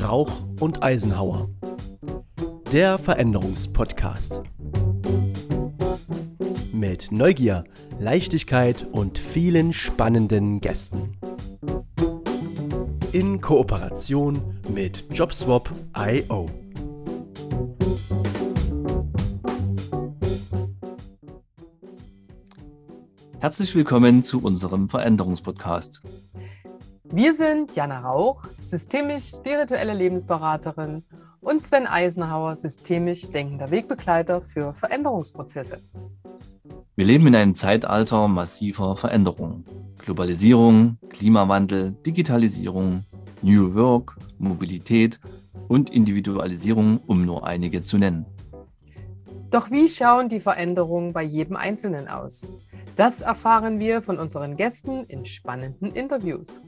Rauch und Eisenhauer. Der Veränderungspodcast. Mit Neugier, Leichtigkeit und vielen spannenden Gästen. In Kooperation mit JobSwap.io. Herzlich willkommen zu unserem Veränderungspodcast. Wir sind Jana Rauch, systemisch-spirituelle Lebensberaterin und Sven Eisenhauer, systemisch denkender Wegbegleiter für Veränderungsprozesse. Wir leben in einem Zeitalter massiver Veränderungen. Globalisierung, Klimawandel, Digitalisierung, New Work, Mobilität und Individualisierung, um nur einige zu nennen. Doch wie schauen die Veränderungen bei jedem Einzelnen aus? Das erfahren wir von unseren Gästen in spannenden Interviews.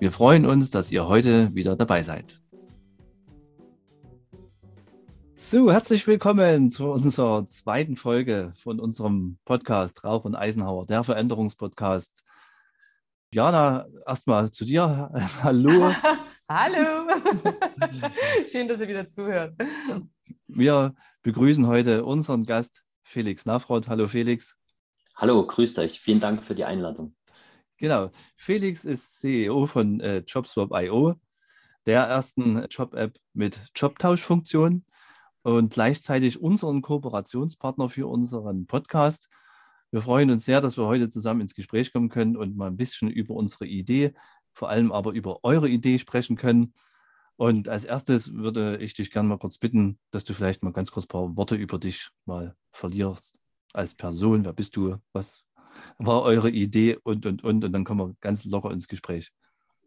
Wir freuen uns, dass ihr heute wieder dabei seid. So, herzlich willkommen zu unserer zweiten Folge von unserem Podcast Rauch und Eisenhauer, der Veränderungspodcast. Jana, erstmal zu dir. Hallo. Hallo. Schön, dass ihr wieder zuhört. Wir begrüßen heute unseren Gast Felix Nafrod. Hallo Felix. Hallo, grüßt euch. Vielen Dank für die Einladung. Genau. Felix ist CEO von äh, JobSwap.io, der ersten Job-App mit Jobtauschfunktion und gleichzeitig unseren Kooperationspartner für unseren Podcast. Wir freuen uns sehr, dass wir heute zusammen ins Gespräch kommen können und mal ein bisschen über unsere Idee, vor allem aber über eure Idee sprechen können. Und als erstes würde ich dich gerne mal kurz bitten, dass du vielleicht mal ganz kurz ein paar Worte über dich mal verlierst als Person. Wer bist du? Was war eure Idee und, und, und. Und dann kommen wir ganz locker ins Gespräch.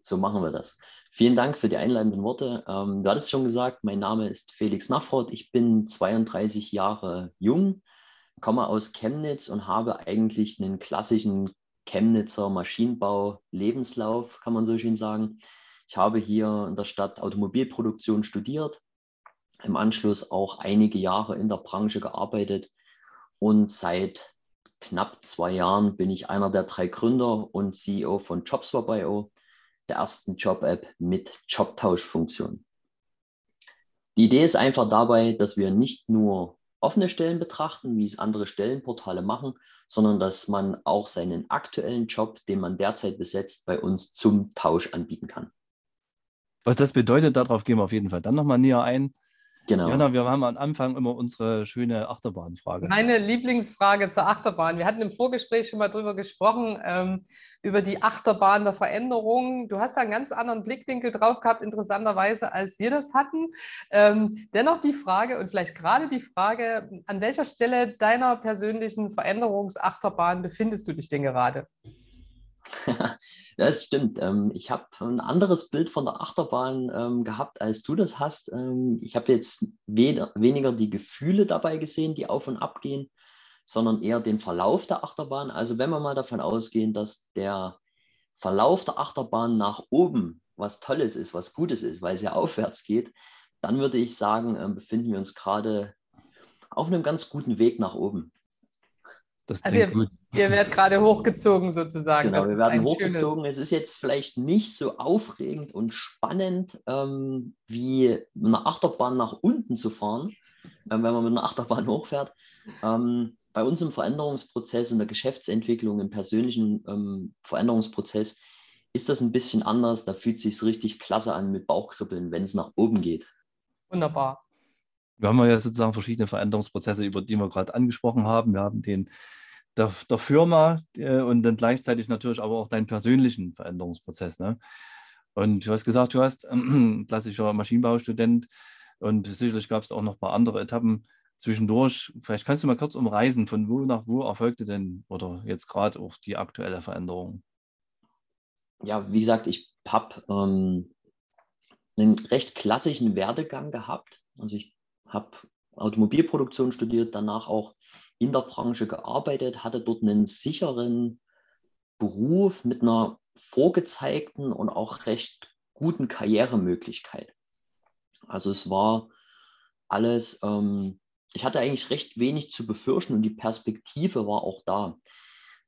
So machen wir das. Vielen Dank für die einleitenden Worte. Ähm, du hattest schon gesagt, mein Name ist Felix Nafrod. Ich bin 32 Jahre jung, komme aus Chemnitz und habe eigentlich einen klassischen Chemnitzer Maschinenbau-Lebenslauf, kann man so schön sagen. Ich habe hier in der Stadt Automobilproduktion studiert, im Anschluss auch einige Jahre in der Branche gearbeitet und seit knapp zwei Jahren bin ich einer der drei Gründer und CEO von JobSwap.io, der ersten Job-App mit Jobtauschfunktion. Die Idee ist einfach dabei, dass wir nicht nur offene Stellen betrachten, wie es andere Stellenportale machen, sondern dass man auch seinen aktuellen Job, den man derzeit besetzt, bei uns zum Tausch anbieten kann. Was das bedeutet, darauf gehen wir auf jeden Fall dann nochmal näher ein. Genau. Jana, wir haben am Anfang immer unsere schöne Achterbahnfrage. Meine Lieblingsfrage zur Achterbahn. Wir hatten im Vorgespräch schon mal drüber gesprochen, ähm, über die Achterbahn der Veränderung. Du hast da einen ganz anderen Blickwinkel drauf gehabt, interessanterweise, als wir das hatten. Ähm, dennoch die Frage und vielleicht gerade die Frage, an welcher Stelle deiner persönlichen Veränderungsachterbahn befindest du dich denn gerade? das stimmt. Ähm, ich habe ein anderes Bild von der Achterbahn ähm, gehabt, als du das hast. Ähm, ich habe jetzt weniger die Gefühle dabei gesehen, die auf und ab gehen, sondern eher den Verlauf der Achterbahn. Also wenn wir mal davon ausgehen, dass der Verlauf der Achterbahn nach oben was Tolles ist, was Gutes ist, weil es ja aufwärts geht, dann würde ich sagen, befinden wir uns gerade auf einem ganz guten Weg nach oben. Das also ihr, gut. Ihr werdet gerade hochgezogen sozusagen. Genau, wir werden hochgezogen. Schönes... Es ist jetzt vielleicht nicht so aufregend und spannend, ähm, wie mit einer Achterbahn nach unten zu fahren, ähm, wenn man mit einer Achterbahn hochfährt. Ähm, bei uns im Veränderungsprozess, in der Geschäftsentwicklung, im persönlichen ähm, Veränderungsprozess ist das ein bisschen anders. Da fühlt es sich richtig klasse an mit Bauchkribbeln, wenn es nach oben geht. Wunderbar. Wir haben ja sozusagen verschiedene Veränderungsprozesse, über die wir gerade angesprochen haben. Wir haben den der, der Firma äh, und dann gleichzeitig natürlich aber auch deinen persönlichen Veränderungsprozess. Ne? Und du hast gesagt, du hast äh, klassischer Maschinenbaustudent und sicherlich gab es auch noch ein paar andere Etappen zwischendurch. Vielleicht kannst du mal kurz umreisen, von wo nach wo erfolgte denn oder jetzt gerade auch die aktuelle Veränderung? Ja, wie gesagt, ich habe ähm, einen recht klassischen Werdegang gehabt. Also ich habe Automobilproduktion studiert, danach auch in der Branche gearbeitet, hatte dort einen sicheren Beruf mit einer vorgezeigten und auch recht guten Karrieremöglichkeit. Also es war alles, ähm, ich hatte eigentlich recht wenig zu befürchten und die Perspektive war auch da.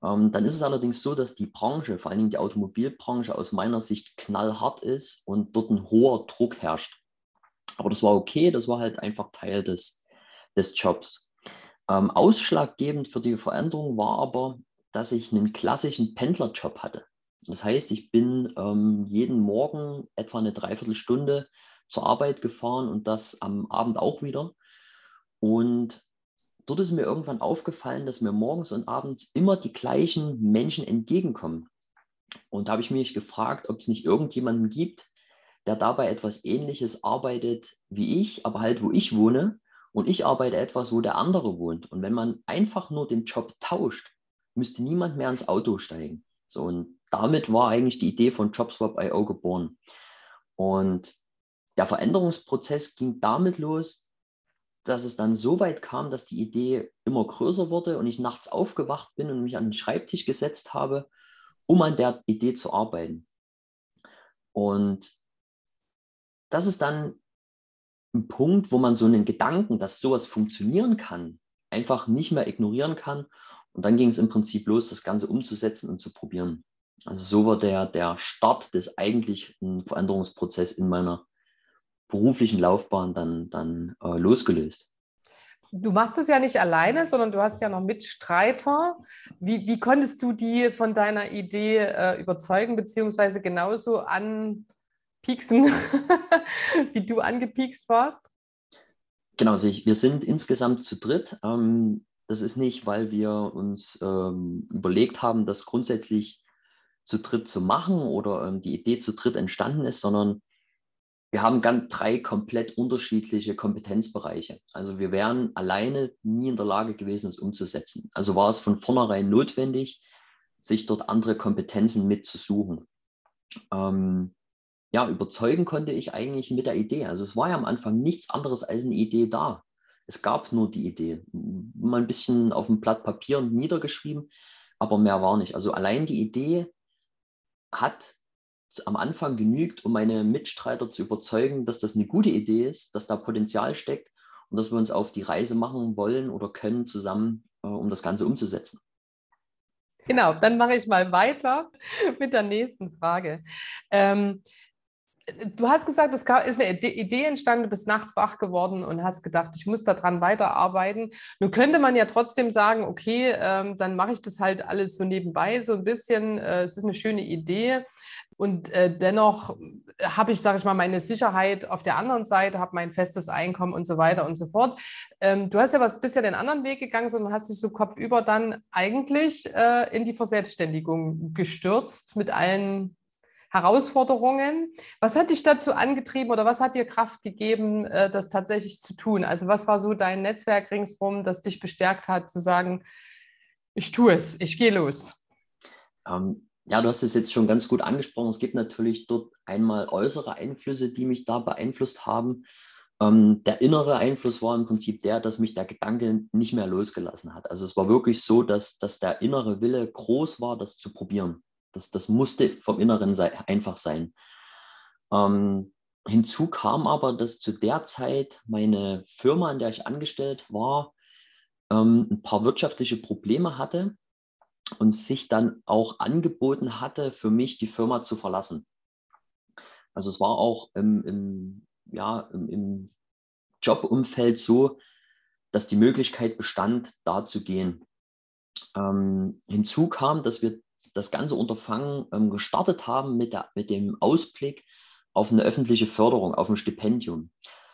Ähm, dann ist es allerdings so, dass die Branche, vor allen Dingen die Automobilbranche, aus meiner Sicht knallhart ist und dort ein hoher Druck herrscht. Aber das war okay, das war halt einfach Teil des, des Jobs. Ähm, ausschlaggebend für die Veränderung war aber, dass ich einen klassischen Pendlerjob hatte. Das heißt, ich bin ähm, jeden Morgen etwa eine Dreiviertelstunde zur Arbeit gefahren und das am Abend auch wieder. Und dort ist mir irgendwann aufgefallen, dass mir morgens und abends immer die gleichen Menschen entgegenkommen. Und da habe ich mich gefragt, ob es nicht irgendjemanden gibt, der dabei etwas Ähnliches arbeitet wie ich, aber halt wo ich wohne. Und ich arbeite etwas, wo der andere wohnt. Und wenn man einfach nur den Job tauscht, müsste niemand mehr ins Auto steigen. So, und damit war eigentlich die Idee von JobSwap.io geboren. Und der Veränderungsprozess ging damit los, dass es dann so weit kam, dass die Idee immer größer wurde und ich nachts aufgewacht bin und mich an den Schreibtisch gesetzt habe, um an der Idee zu arbeiten. Und das ist dann ein Punkt, wo man so einen Gedanken, dass sowas funktionieren kann, einfach nicht mehr ignorieren kann. Und dann ging es im Prinzip los, das Ganze umzusetzen und zu probieren. Also so war der, der Start des eigentlichen Veränderungsprozesses in meiner beruflichen Laufbahn dann, dann äh, losgelöst. Du machst es ja nicht alleine, sondern du hast ja noch Mitstreiter. Wie, wie konntest du die von deiner Idee äh, überzeugen, beziehungsweise genauso anpieksen, wie du angepiekst warst? Genau, also ich, wir sind insgesamt zu dritt. Ähm, das ist nicht, weil wir uns ähm, überlegt haben, das grundsätzlich zu dritt zu machen oder ähm, die Idee zu dritt entstanden ist, sondern wir haben ganz drei komplett unterschiedliche Kompetenzbereiche. Also wir wären alleine nie in der Lage gewesen, es umzusetzen. Also war es von vornherein notwendig, sich dort andere Kompetenzen mitzusuchen. Ähm, ja, überzeugen konnte ich eigentlich mit der Idee. Also es war ja am Anfang nichts anderes als eine Idee da. Es gab nur die Idee. Mal ein bisschen auf dem Blatt Papier niedergeschrieben, aber mehr war nicht. Also allein die Idee hat am Anfang genügt, um meine Mitstreiter zu überzeugen, dass das eine gute Idee ist, dass da Potenzial steckt und dass wir uns auf die Reise machen wollen oder können zusammen, äh, um das Ganze umzusetzen. Genau, dann mache ich mal weiter mit der nächsten Frage. Ähm, du hast gesagt, es ist eine Idee entstanden, du bist nachts wach geworden und hast gedacht, ich muss daran weiterarbeiten. Nun könnte man ja trotzdem sagen, okay, ähm, dann mache ich das halt alles so nebenbei, so ein bisschen. Äh, es ist eine schöne Idee. Und äh, dennoch habe ich, sage ich mal, meine Sicherheit auf der anderen Seite, habe mein festes Einkommen und so weiter und so fort. Ähm, du hast ja was bisher den anderen Weg gegangen, sondern hast dich so kopfüber dann eigentlich äh, in die Verselbstständigung gestürzt mit allen Herausforderungen. Was hat dich dazu angetrieben oder was hat dir Kraft gegeben, äh, das tatsächlich zu tun? Also was war so dein Netzwerk ringsherum, das dich bestärkt hat, zu sagen, ich tue es, ich gehe los? Ähm, ja, du hast es jetzt schon ganz gut angesprochen. Es gibt natürlich dort einmal äußere Einflüsse, die mich da beeinflusst haben. Ähm, der innere Einfluss war im Prinzip der, dass mich der Gedanke nicht mehr losgelassen hat. Also es war wirklich so, dass, dass der innere Wille groß war, das zu probieren. Das, das musste vom Inneren sei, einfach sein. Ähm, hinzu kam aber, dass zu der Zeit meine Firma, in der ich angestellt war, ähm, ein paar wirtschaftliche Probleme hatte und sich dann auch angeboten hatte, für mich die Firma zu verlassen. Also es war auch im, im ja, im, im Jobumfeld so, dass die Möglichkeit bestand, da zu gehen. Ähm, hinzu kam, dass wir das ganze Unterfangen ähm, gestartet haben mit, der, mit dem Ausblick auf eine öffentliche Förderung, auf ein Stipendium,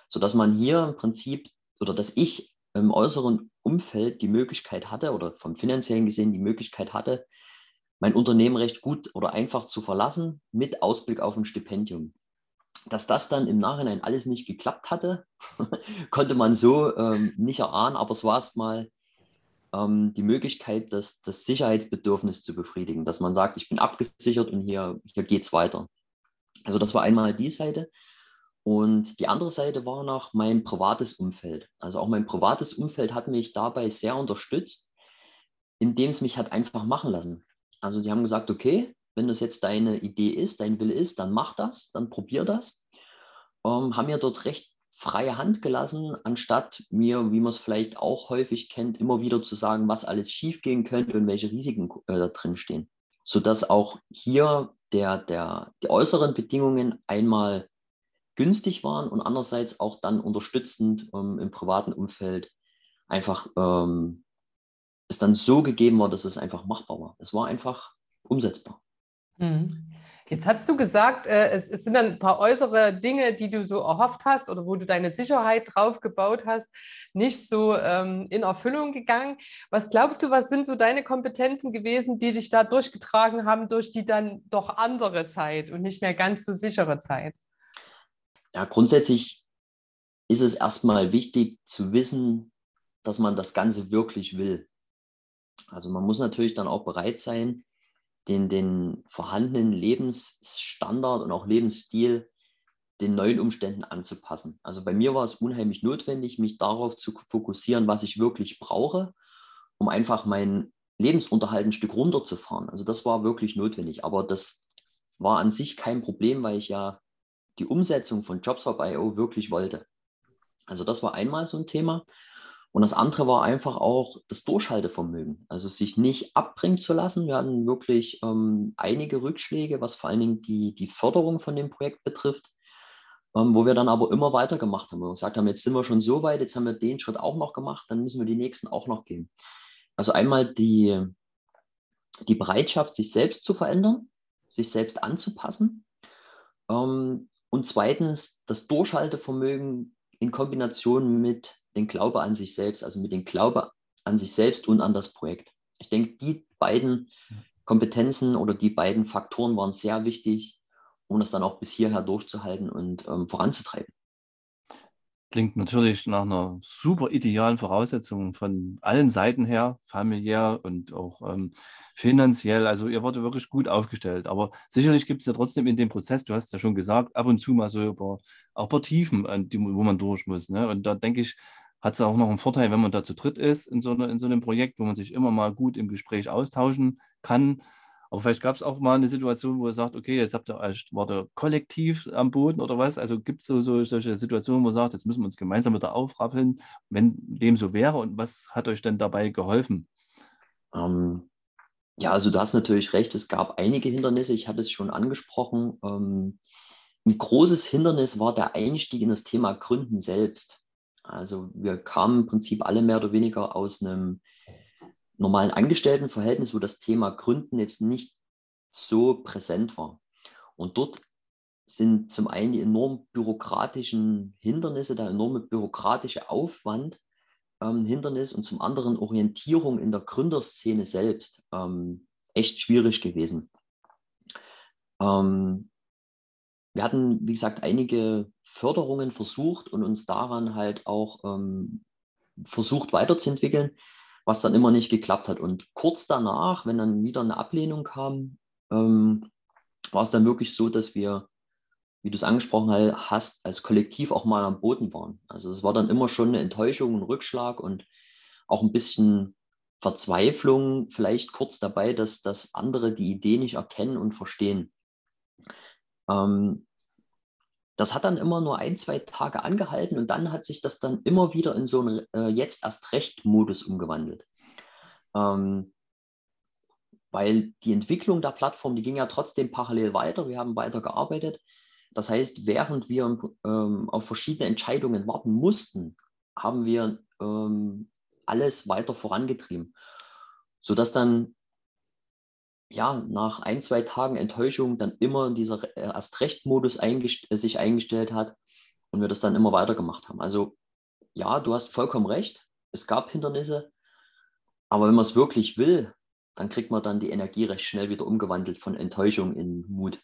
sodass man hier im Prinzip oder dass ich im äußeren Umfeld die Möglichkeit hatte oder vom finanziellen gesehen die Möglichkeit hatte, mein Unternehmen recht gut oder einfach zu verlassen mit Ausblick auf ein Stipendium. Dass das dann im Nachhinein alles nicht geklappt hatte, konnte man so ähm, nicht erahnen, aber es war erstmal ähm, die Möglichkeit, das, das Sicherheitsbedürfnis zu befriedigen, dass man sagt, ich bin abgesichert und hier, hier geht es weiter. Also das war einmal die Seite. Und die andere Seite war noch mein privates Umfeld. Also auch mein privates Umfeld hat mich dabei sehr unterstützt, indem es mich hat einfach machen lassen. Also die haben gesagt, okay, wenn das jetzt deine Idee ist, dein Wille ist, dann mach das, dann probier das. Ähm, haben mir dort recht freie Hand gelassen, anstatt mir, wie man es vielleicht auch häufig kennt, immer wieder zu sagen, was alles schiefgehen könnte und welche Risiken äh, da drin stehen. Sodass auch hier der, der, die äußeren Bedingungen einmal günstig waren und andererseits auch dann unterstützend ähm, im privaten Umfeld einfach ähm, es dann so gegeben war, dass es einfach machbar war. Es war einfach umsetzbar. Mhm. Jetzt hast du gesagt, äh, es, es, sind dann ein paar äußere Dinge, die du so erhofft hast oder wo du deine Sicherheit drauf gebaut hast, nicht so ähm, in Erfüllung gegangen. Was glaubst du, was sind so deine Kompetenzen gewesen, die dich da durchgetragen haben durch die dann doch andere Zeit und nicht mehr ganz so sichere Zeit? Ja, grundsätzlich ist es erstmal wichtig zu wissen, dass man das Ganze wirklich will. Also man muss natürlich dann auch bereit sein, den, den vorhandenen Lebensstandard und auch Lebensstil den neuen Umständen anzupassen. Also bei mir war es unheimlich notwendig, mich darauf zu fokussieren, was ich wirklich brauche, um einfach meinen Lebensunterhalt ein Stück runterzufahren. Also das war wirklich notwendig. Aber das war an sich kein Problem, weil ich ja die Umsetzung von JobSwap.io wirklich wollte. Also das war einmal so ein Thema. Und das andere war einfach auch das Durchhaltevermögen, also sich nicht abbringen zu lassen. Wir hatten wirklich ähm, einige Rückschläge, was vor allen Dingen die, die Förderung von dem Projekt betrifft, ähm, wo wir dann aber immer weitergemacht haben. Wir gesagt haben, jetzt sind wir schon so weit, jetzt haben wir den Schritt auch noch gemacht, dann müssen wir die nächsten auch noch gehen. Also einmal die, die Bereitschaft, sich selbst zu verändern, sich selbst anzupassen. Ähm, und zweitens das Durchhaltevermögen in Kombination mit den Glaube an sich selbst, also mit dem Glaube an sich selbst und an das Projekt. Ich denke, die beiden Kompetenzen oder die beiden Faktoren waren sehr wichtig, um das dann auch bis hierher durchzuhalten und ähm, voranzutreiben. Klingt natürlich nach einer super idealen Voraussetzung von allen Seiten her, familiär und auch ähm, finanziell. Also ihr wurde wirklich gut aufgestellt. Aber sicherlich gibt es ja trotzdem in dem Prozess, du hast ja schon gesagt, ab und zu mal so über, auch paar Tiefen, die, wo man durch muss. Ne? Und da denke ich, hat es auch noch einen Vorteil, wenn man da zu dritt ist in so, eine, in so einem Projekt, wo man sich immer mal gut im Gespräch austauschen kann. Aber vielleicht gab es auch mal eine Situation, wo ihr sagt, okay, jetzt habt ihr war der kollektiv am Boden oder was? Also gibt es so, so solche Situationen, wo ihr sagt, jetzt müssen wir uns gemeinsam wieder aufrappeln, wenn dem so wäre und was hat euch denn dabei geholfen? Ähm, ja, also du hast natürlich recht, es gab einige Hindernisse, ich hatte es schon angesprochen. Ähm, ein großes Hindernis war der Einstieg in das Thema Gründen selbst. Also wir kamen im Prinzip alle mehr oder weniger aus einem normalen Angestelltenverhältnis, wo das Thema Gründen jetzt nicht so präsent war. Und dort sind zum einen die enorm bürokratischen Hindernisse, der enorme bürokratische Aufwand ähm, Hindernis und zum anderen Orientierung in der Gründerszene selbst ähm, echt schwierig gewesen. Ähm, wir hatten, wie gesagt, einige Förderungen versucht und uns daran halt auch ähm, versucht weiterzuentwickeln, was dann immer nicht geklappt hat. Und kurz danach, wenn dann wieder eine Ablehnung kam, ähm, war es dann wirklich so, dass wir, wie du es angesprochen hast, als Kollektiv auch mal am Boden waren. Also es war dann immer schon eine Enttäuschung, ein Rückschlag und auch ein bisschen Verzweiflung vielleicht kurz dabei, dass, dass andere die Idee nicht erkennen und verstehen. Ähm, das hat dann immer nur ein, zwei Tage angehalten und dann hat sich das dann immer wieder in so einen äh, jetzt erst recht Modus umgewandelt. Ähm, weil die Entwicklung der Plattform, die ging ja trotzdem parallel weiter. Wir haben weiter gearbeitet. Das heißt, während wir ähm, auf verschiedene Entscheidungen warten mussten, haben wir ähm, alles weiter vorangetrieben, sodass dann ja, nach ein, zwei Tagen Enttäuschung dann immer dieser äh, Erst-Recht-Modus eingest äh, sich eingestellt hat und wir das dann immer weitergemacht haben. Also ja, du hast vollkommen recht, es gab Hindernisse, aber wenn man es wirklich will, dann kriegt man dann die Energie recht schnell wieder umgewandelt von Enttäuschung in Mut.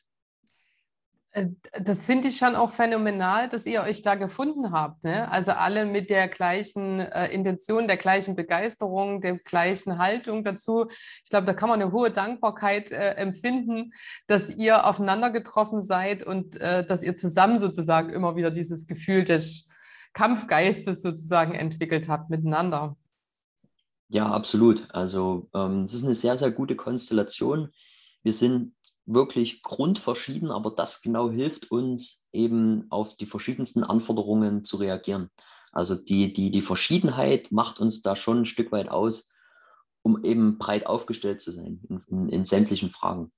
Äh, das finde ich schon auch phänomenal, dass ihr euch da gefunden habt. Ne? Also alle mit der gleichen äh, Intention, der gleichen Begeisterung, der gleichen Haltung dazu. Ich glaube, da kann man eine hohe Dankbarkeit äh, empfinden, dass ihr aufeinander getroffen seid und äh, dass ihr zusammen sozusagen immer wieder dieses Gefühl des Kampfgeistes sozusagen entwickelt habt miteinander. Ja, absolut. Also ähm, es ist eine sehr, sehr gute Konstellation. Wir sind wirklich grundverschieden, aber das genau hilft uns eben auf die verschiedensten Anforderungen zu reagieren. Also die, die, die Verschiedenheit macht uns da schon ein Stück weit aus, um eben breit aufgestellt zu sein in, in, in sämtlichen Fragen.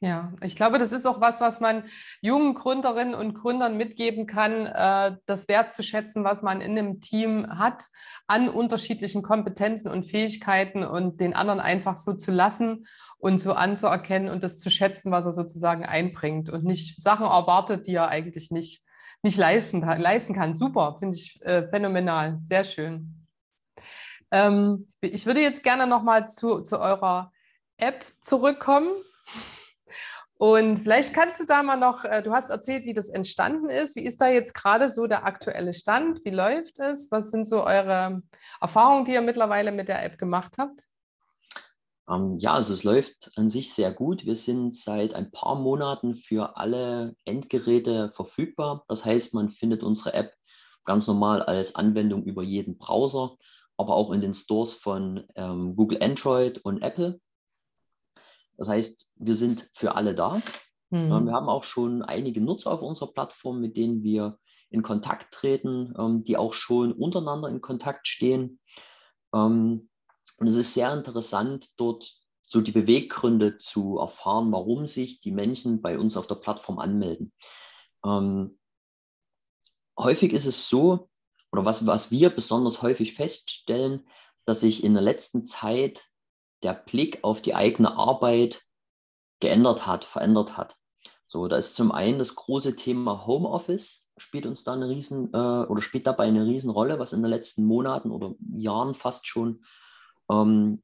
Ja, ich glaube, das ist auch was, was man jungen Gründerinnen und Gründern mitgeben kann, äh, das wertzuschätzen, was man in einem Team hat, an unterschiedlichen Kompetenzen und Fähigkeiten und den anderen einfach so zu lassen und so anzuerkennen und das zu schätzen, was er sozusagen einbringt und nicht Sachen erwartet, die er eigentlich nicht, nicht leisten, leisten kann. Super, finde ich äh, phänomenal, sehr schön. Ähm, ich würde jetzt gerne nochmal zu, zu eurer App zurückkommen. Und vielleicht kannst du da mal noch, äh, du hast erzählt, wie das entstanden ist. Wie ist da jetzt gerade so der aktuelle Stand? Wie läuft es? Was sind so eure Erfahrungen, die ihr mittlerweile mit der App gemacht habt? Ähm, ja, also es läuft an sich sehr gut. Wir sind seit ein paar Monaten für alle Endgeräte verfügbar. Das heißt, man findet unsere App ganz normal als Anwendung über jeden Browser, aber auch in den Stores von ähm, Google Android und Apple. Das heißt, wir sind für alle da. Mhm. Wir haben auch schon einige Nutzer auf unserer Plattform, mit denen wir in Kontakt treten, ähm, die auch schon untereinander in Kontakt stehen. Ähm, und es ist sehr interessant, dort so die Beweggründe zu erfahren, warum sich die Menschen bei uns auf der Plattform anmelden. Ähm, häufig ist es so, oder was, was wir besonders häufig feststellen, dass sich in der letzten Zeit der Blick auf die eigene Arbeit geändert hat, verändert hat. So, da ist zum einen das große Thema Homeoffice, spielt uns da eine riesen äh, oder spielt dabei eine Riesenrolle, was in den letzten Monaten oder Jahren fast schon ähm,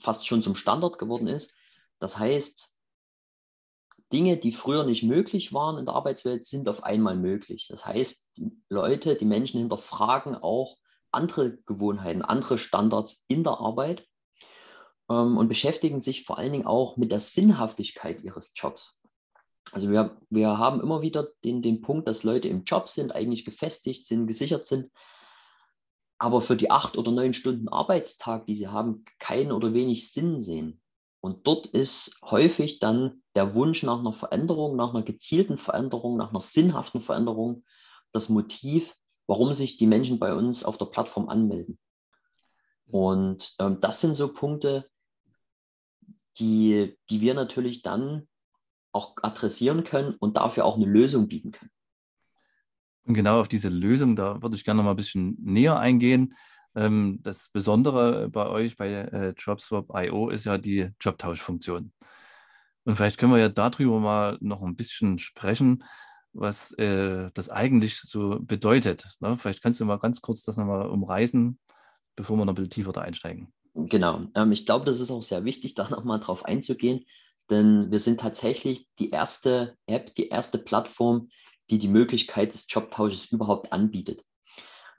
fast schon zum Standard geworden ist. Das heißt, Dinge, die früher nicht möglich waren in der Arbeitswelt, sind auf einmal möglich. Das heißt, die Leute, die Menschen hinterfragen auch andere Gewohnheiten, andere Standards in der Arbeit ähm, und beschäftigen sich vor allen Dingen auch mit der Sinnhaftigkeit ihres Jobs. Also wir, wir haben immer wieder den, den Punkt, dass Leute im Job sind, eigentlich gefestigt sind, gesichert sind, aber für die acht oder neun Stunden Arbeitstag, die sie haben, keinen oder wenig Sinn sehen. Und dort ist häufig dann der Wunsch nach einer Veränderung, nach einer gezielten Veränderung, nach einer sinnhaften Veränderung das Motiv, warum sich die Menschen bei uns auf der Plattform anmelden. Und ähm, das sind so Punkte, die, die wir natürlich dann auch adressieren können und dafür auch eine Lösung bieten können. Und genau auf diese Lösung, da würde ich gerne noch mal ein bisschen näher eingehen. Ähm, das Besondere bei euch bei äh, JobSwap.io ist ja die Jobtauschfunktion. Und vielleicht können wir ja darüber mal noch ein bisschen sprechen, was äh, das eigentlich so bedeutet. Ne? Vielleicht kannst du mal ganz kurz das nochmal umreißen, bevor wir noch ein bisschen tiefer da einsteigen. Genau. Ähm, ich glaube, das ist auch sehr wichtig, da nochmal drauf einzugehen, denn wir sind tatsächlich die erste App, die erste Plattform, die die Möglichkeit des Jobtausches überhaupt anbietet.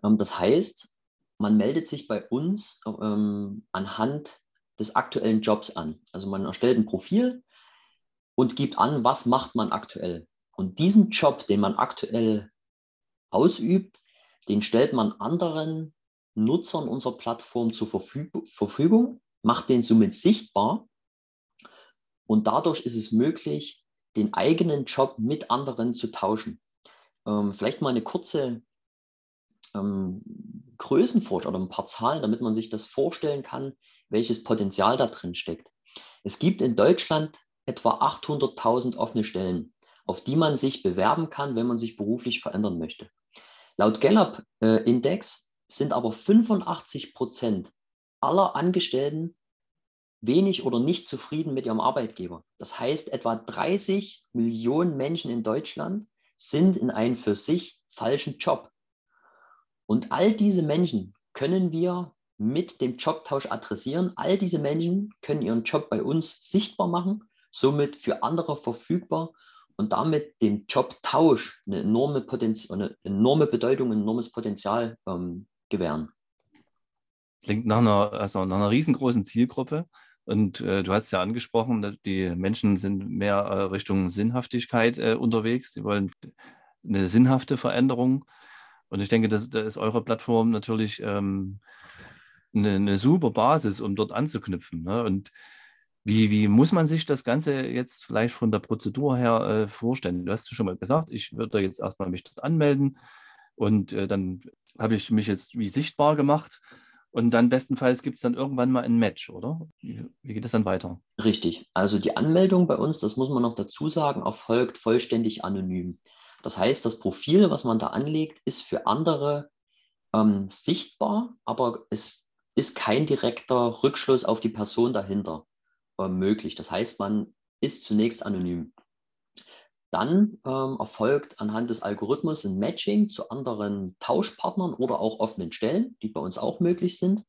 Ähm, das heißt, man meldet sich bei uns ähm, anhand des aktuellen Jobs an. Also man erstellt ein Profil und gibt an, was macht man aktuell. Und diesen Job, den man aktuell ausübt, den stellt man anderen Nutzern unserer Plattform zur Verfügung, macht den somit sichtbar und dadurch ist es möglich, den eigenen Job mit anderen zu tauschen. Ähm, vielleicht mal eine kurze ähm, Größenvorstellung oder ein paar Zahlen, damit man sich das vorstellen kann, welches Potenzial da drin steckt. Es gibt in Deutschland etwa 800.000 offene Stellen, auf die man sich bewerben kann, wenn man sich beruflich verändern möchte. Laut Gallup-Index äh, sind aber 85 Prozent aller Angestellten wenig oder nicht zufrieden mit ihrem Arbeitgeber. Das heißt, etwa 30 Millionen Menschen in Deutschland sind in einem für sich falschen Job. Und all diese Menschen können wir mit dem Jobtausch adressieren. All diese Menschen können ihren Job bei uns sichtbar machen, somit für andere verfügbar und damit dem Jobtausch eine enorme, Potenz eine enorme Bedeutung, ein enormes Potenzial ähm, gewähren. Klingt nach einer, also nach einer riesengroßen Zielgruppe. Und äh, du hast ja angesprochen, die Menschen sind mehr äh, Richtung Sinnhaftigkeit äh, unterwegs. Sie wollen eine sinnhafte Veränderung. Und ich denke, da ist eure Plattform natürlich ähm, eine, eine, super Basis, um dort anzuknüpfen. Ne? Und Wie, wie muss man sich das Ganze jetzt vielleicht von der Prozedur her äh, vorstellen? Du hast schon mal gesagt, ich würde jetzt erstmal mich dort anmelden und äh, dann habe ich mich jetzt wie sichtbar gemacht und dann bestenfalls gibt es dann irgendwann mal ein Match, oder? Wie, geht es dann weiter? Richtig. Also die Anmeldung bei uns, das muss man noch dazu sagen, erfolgt vollständig anonym. Das heißt, das Profil, was man da anlegt, ist für andere ähm, sichtbar, aber es ist kein direkter Rückschluss auf die Person dahinter äh, möglich. Das heißt, man ist zunächst anonym. Dann ähm, erfolgt anhand des Algorithmus ein Matching zu anderen Tauschpartnern oder auch offenen Stellen, die bei uns auch möglich sind.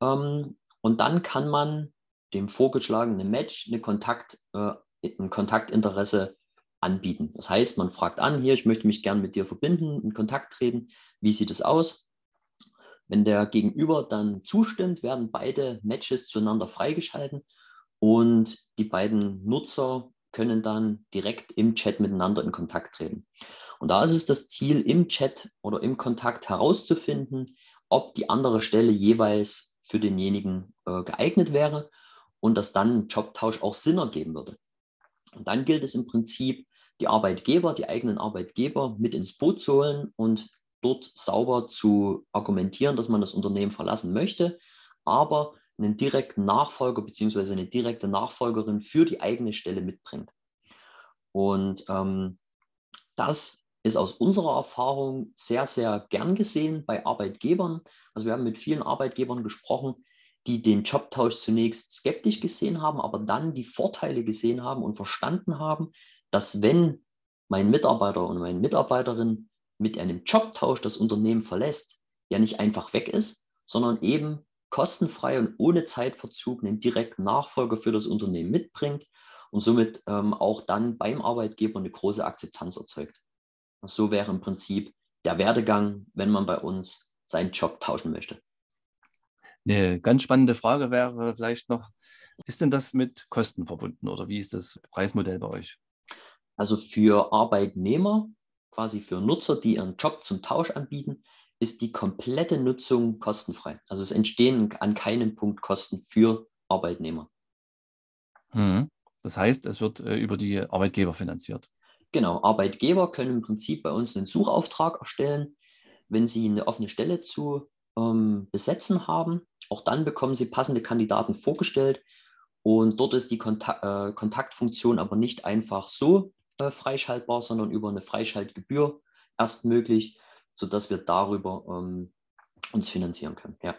Ähm, und dann kann man dem vorgeschlagenen Match eine Kontakt, äh, ein Kontaktinteresse anbieten. Das heißt, man fragt an, hier, ich möchte mich gern mit dir verbinden, in Kontakt treten. Wie sieht es aus? Wenn der Gegenüber dann zustimmt, werden beide Matches zueinander freigeschalten und die beiden Nutzer können dann direkt im Chat miteinander in Kontakt treten. Und da ist es das Ziel, im Chat oder im Kontakt herauszufinden, ob die andere Stelle jeweils für denjenigen äh, geeignet wäre und dass dann ein Jobtausch auch Sinn ergeben würde. Und dann gilt es im Prinzip, die Arbeitgeber, die eigenen Arbeitgeber mit ins Boot zu holen und dort sauber zu argumentieren, dass man das Unternehmen verlassen möchte, aber einen direkten Nachfolger bzw. eine direkte Nachfolgerin für die eigene Stelle mitbringt. Und ähm, das ist aus unserer Erfahrung sehr, sehr gern gesehen bei Arbeitgebern. Also wir haben mit vielen Arbeitgebern gesprochen, die den Jobtausch zunächst skeptisch gesehen haben, aber dann die Vorteile gesehen haben und verstanden haben, dass wenn mein Mitarbeiter und meine Mitarbeiterin mit einem Jobtausch das Unternehmen verlässt, ja nicht einfach weg ist, sondern eben kostenfrei und ohne Zeitverzug einen direkten Nachfolger für das Unternehmen mitbringt und somit ähm, auch dann beim Arbeitgeber eine große Akzeptanz erzeugt. So wäre im Prinzip der Werdegang, wenn man bei uns seinen Job tauschen möchte. Eine ganz spannende Frage wäre vielleicht noch, ist denn das mit Kosten verbunden oder wie ist das Preismodell bei euch? Also für Arbeitnehmer, quasi für Nutzer, die ihren Job zum Tausch anbieten, ist die komplette Nutzung kostenfrei. Also es entstehen an keinem Punkt Kosten für Arbeitnehmer. Hm. Das heißt, es wird äh, über die Arbeitgeber finanziert. Genau, Arbeitgeber können im Prinzip bei uns einen Suchauftrag erstellen, wenn sie eine offene Stelle zu ähm, besetzen haben. Auch dann bekommen sie passende Kandidaten vorgestellt und dort ist die Kontakt, äh, Kontaktfunktion aber nicht einfach so äh, freischaltbar, sondern über eine Freischaltgebühr erst möglich sodass wir darüber ähm, uns finanzieren können. Ja.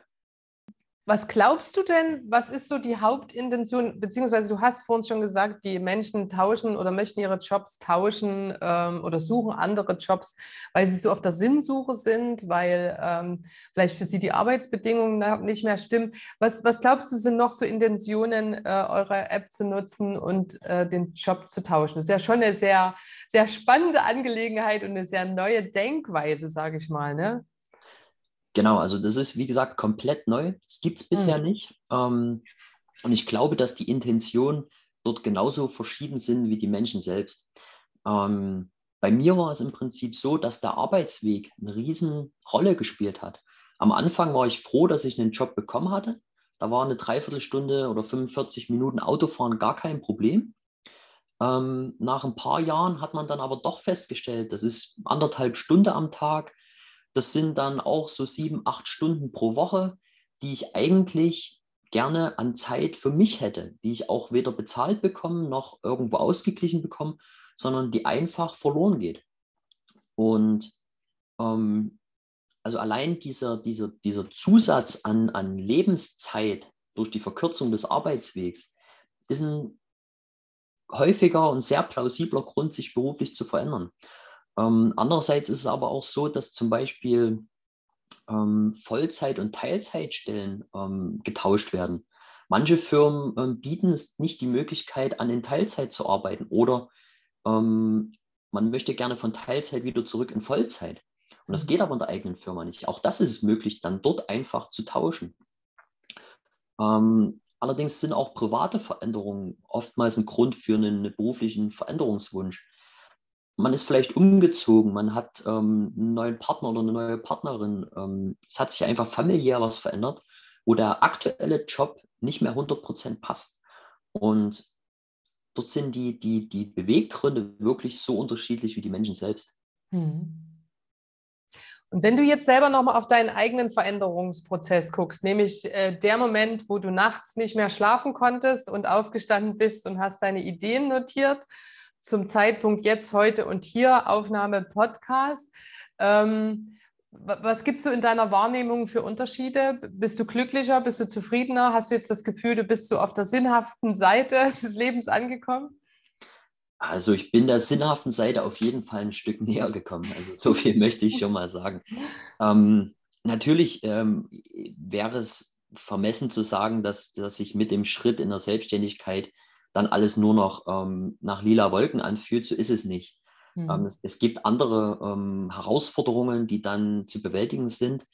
Was glaubst du denn, was ist so die Hauptintention, beziehungsweise du hast vorhin schon gesagt, die Menschen tauschen oder möchten ihre Jobs tauschen ähm, oder suchen andere Jobs, weil sie so auf der Sinnsuche sind, weil ähm, vielleicht für sie die Arbeitsbedingungen nicht mehr stimmen. Was, was glaubst du, sind noch so Intentionen, äh, eure App zu nutzen und äh, den Job zu tauschen? Das ist ja schon eine sehr, sehr spannende Angelegenheit und eine sehr neue Denkweise, sage ich mal. Ne? Genau, also das ist, wie gesagt, komplett neu. Das gibt es bisher mhm. nicht. Ähm, und ich glaube, dass die Intentionen dort genauso verschieden sind wie die Menschen selbst. Ähm, bei mir war es im Prinzip so, dass der Arbeitsweg eine Riesenrolle gespielt hat. Am Anfang war ich froh, dass ich einen Job bekommen hatte. Da war eine Dreiviertelstunde oder 45 Minuten Autofahren gar kein Problem. Ähm, nach ein paar Jahren hat man dann aber doch festgestellt, das ist anderthalb Stunden am Tag, das sind dann auch so sieben, acht Stunden pro Woche, die ich eigentlich gerne an Zeit für mich hätte, die ich auch weder bezahlt bekomme noch irgendwo ausgeglichen bekomme, sondern die einfach verloren geht. Und ähm, also allein dieser, dieser, dieser Zusatz an, an Lebenszeit durch die Verkürzung des Arbeitswegs ist ein häufiger und sehr plausibler Grund, sich beruflich zu verändern. Ähm, andererseits ist es aber auch so, dass zum Beispiel ähm, Vollzeit- und Teilzeitstellen ähm, getauscht werden. Manche Firmen ähm, bieten nicht die Möglichkeit an, in Teilzeit zu arbeiten oder ähm, man möchte gerne von Teilzeit wieder zurück in Vollzeit. Und das mhm. geht aber in der eigenen Firma nicht. Auch das ist es möglich, dann dort einfach zu tauschen. Ähm, allerdings sind auch private Veränderungen oftmals ein Grund für einen beruflichen Veränderungswunsch man ist vielleicht umgezogen, man hat ähm, einen neuen Partner oder eine neue Partnerin. Ähm, es hat sich einfach familiär was verändert, wo der aktuelle Job nicht mehr 100% passt. Und dort sind die, die, die Beweggründe wirklich so unterschiedlich wie die Menschen selbst. Hm. Und wenn du jetzt selber nochmal auf deinen eigenen Veränderungsprozess guckst, nämlich äh, der Moment, wo du nachts nicht mehr schlafen konntest und aufgestanden bist und hast deine Ideen notiert, zum Zeitpunkt jetzt, heute und hier, Aufnahme Podcast. Ähm, was gibt es so in deiner Wahrnehmung für Unterschiede? Bist du glücklicher? Bist du zufriedener? Hast du jetzt das Gefühl, du bist so auf der sinnhaften Seite des Lebens angekommen? Also ich bin der sinnhaften Seite auf jeden Fall ein Stück näher gekommen. Also so viel möchte ich schon mal sagen. Ähm, natürlich ähm, wäre es vermessen zu sagen, dass, dass ich mit dem Schritt in der Selbstständigkeit dann alles nur noch ähm, nach lila Wolken anfühlt. So ist es nicht. Mhm. Es, es, gibt andere ähm, Herausforderungen, die dann zu bewältigen sind.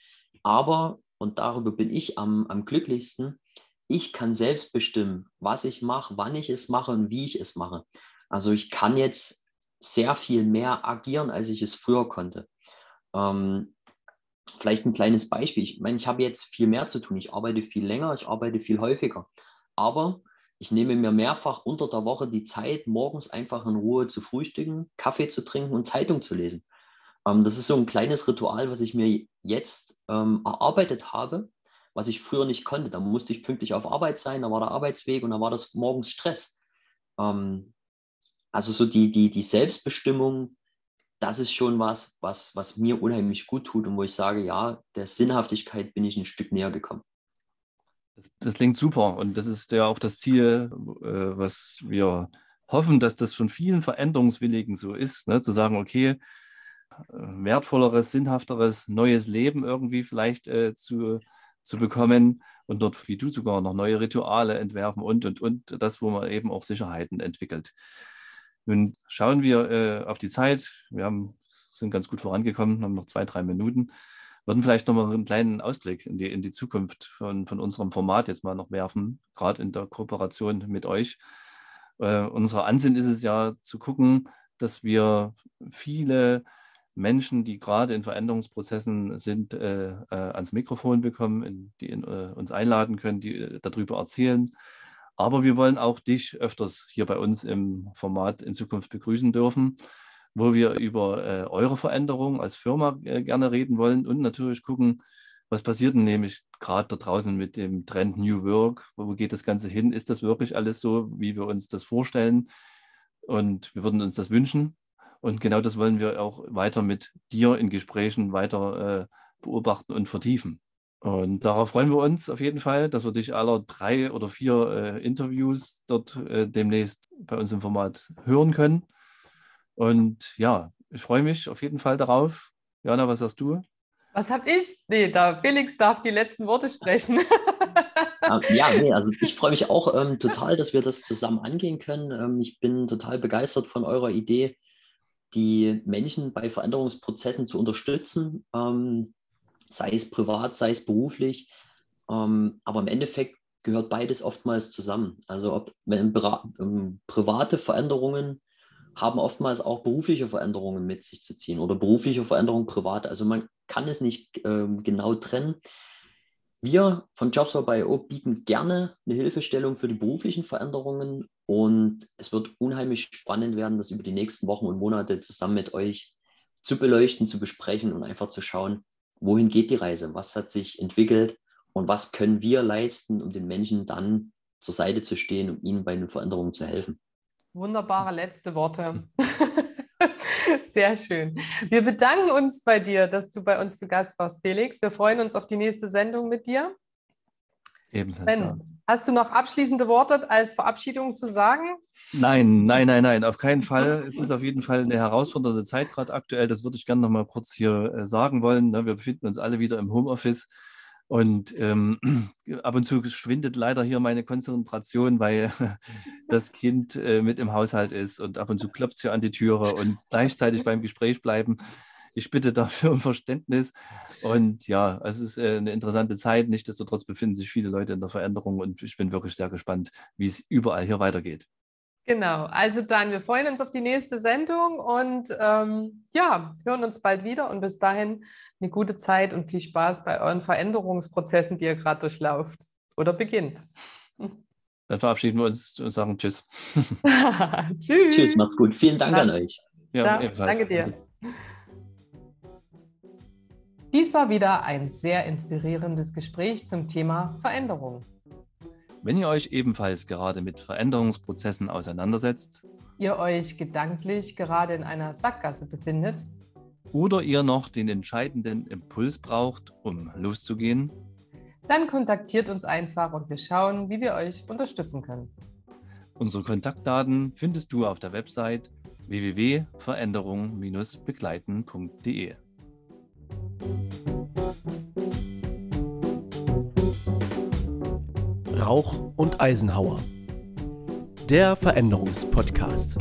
Aber, und darüber bin ich am, am glücklichsten, ich kann selbst bestimmen, was ich mache, wann ich es mache und wie ich es mache. Also ich kann jetzt sehr viel mehr agieren, als ich es früher konnte. Ähm, vielleicht ein kleines Beispiel. Ich meine, ich habe jetzt viel mehr zu tun. Ich arbeite viel länger, ich arbeite viel häufiger. Aber ich nehme mir mehrfach unter der Woche die Zeit, morgens einfach in Ruhe zu frühstücken, Kaffee zu trinken und Zeitung zu lesen. Ähm, das ist so ein kleines Ritual, was ich mir jetzt ähm, erarbeitet habe, was ich früher nicht konnte. Da musste ich pünktlich auf Arbeit sein, da war der Arbeitsweg und da war das morgens Stress. Ähm, also so die, die, die Selbstbestimmung, das ist schon was, was, was mir unheimlich gut tut und wo ich sage, ja, der Sinnhaftigkeit bin ich ein Stück näher gekommen. Das, das klingt super und das ist ja auch das Ziel, äh, was wir hoffen, dass das von vielen Veränderungswilligen so ist, ne? zu sagen, okay, äh, wertvolleres, sinnhafteres, neues Leben irgendwie vielleicht äh, zu, zu bekommen und dort, wie du sogar, noch neue Rituale entwerfen und, und, und, das, wo man eben auch Sicherheiten entwickelt. Nun schauen wir äh, auf die Zeit. Wir haben, sind ganz gut vorangekommen, haben noch zwei, drei Minuten. Würden vielleicht noch mal einen kleinen Ausblick in die, in die Zukunft von, von unserem Format jetzt mal noch werfen, gerade in der Kooperation mit euch. Äh, unser Ansinn ist es ja zu gucken, dass wir viele Menschen, die gerade in Veränderungsprozessen sind, äh, äh, ans Mikrofon bekommen, in, die in, äh, uns einladen können, die äh, darüber erzählen aber wir wollen auch dich öfters hier bei uns im Format in Zukunft begrüßen dürfen, wo wir über äh, eure Veränderungen als Firma äh, gerne reden wollen und natürlich gucken, was passiert denn nämlich gerade da draußen mit dem Trend New Work? Wo geht das Ganze hin? Ist das wirklich alles so, wie wir uns das vorstellen? Und wir würden uns das wünschen. Und genau das wollen wir auch weiter mit dir in Gesprächen weiter äh, beobachten und vertiefen. Und darauf freuen wir uns auf jeden Fall, dass wir dich aller drei oder vier äh, Interviews dort äh, demnächst bei uns im Format hören können. Und ja, ich freue mich auf jeden Fall darauf. Jana, was sagst du? Was habe ich? Nee, da Felix darf die letzten Worte sprechen. Ah, ja, nee, also ich freue mich auch ähm, total, dass wir das zusammen angehen können. Ähm, ich bin total begeistert von eurer Idee, die Menschen bei Veränderungsprozessen zu unterstützen. Ähm, sei es privat, sei es beruflich. Ähm, aber im Endeffekt gehört beides oftmals zusammen. Also ob, wenn ähm, private Veränderungen haben oftmals auch berufliche Veränderungen mit sich zu ziehen oder berufliche Veränderungen privat. Also man kann es nicht ähm, genau trennen. Wir von Jobs bei O bieten gerne eine Hilfestellung für die beruflichen Veränderungen und es wird unheimlich spannend werden, das über die nächsten Wochen und Monate zusammen mit euch zu beleuchten, zu besprechen und einfach zu schauen, wohin geht die Reise, was hat sich entwickelt und was können wir leisten, um den Menschen dann zur Seite zu stehen, um ihnen bei den Veränderungen zu helfen. Wunderbare letzte Worte. Sehr schön. Wir bedanken uns bei dir, dass du bei uns zu Gast warst, Felix. Wir freuen uns auf die nächste Sendung mit dir. Ebenfalls. Ben, Hast du noch abschließende Worte als Verabschiedung zu sagen? Nein, nein, nein, nein, auf keinen Fall. Es ist auf jeden Fall eine herausfordernde Zeit gerade aktuell. Das würde ich gerne noch mal kurz hier äh, sagen wollen. Ne? Wir befinden uns alle wieder im Homeoffice. Und ähm, ab und zu schwindet leider hier meine Konzentration, weil das Kind äh, mit im Haushalt ist und ab und zu klopft es hier an die Türe und gleichzeitig beim Gespräch bleiben. Ich bitte dafür um Verständnis. Und ja, es ist äh, eine interessante Zeit. Nichtsdestotrotz befinden sich viele Leute in der Veränderung und ich bin wirklich sehr gespannt, wie es überall hier weitergeht. Genau, also dann, wir freuen uns auf die nächste Sendung und ähm, ja, hören uns bald wieder und bis dahin eine gute Zeit und viel Spaß bei euren Veränderungsprozessen, die ihr gerade durchlauft oder beginnt. Dann verabschieden wir uns und sagen Tschüss. Tschüss. Tschüss, macht's gut. Vielen Dank Ja. an euch. Ja, danke dir. Dies war wieder ein sehr inspirierendes Gespräch zum Thema Veränderung. Wenn ihr euch ebenfalls gerade mit Veränderungsprozessen auseinandersetzt Ihr euch gedanklich gerade in einer Sackgasse befindet, oder ihr noch den entscheidenden Impuls braucht, um loszugehen, dann kontaktiert uns einfach und wir schauen, wie wir euch unterstützen können. unsere Kontaktdaten findest du auf der Website www.veränderung-begleiten.de. Rauch und Eisenhauer. Der Veränderungspodcast.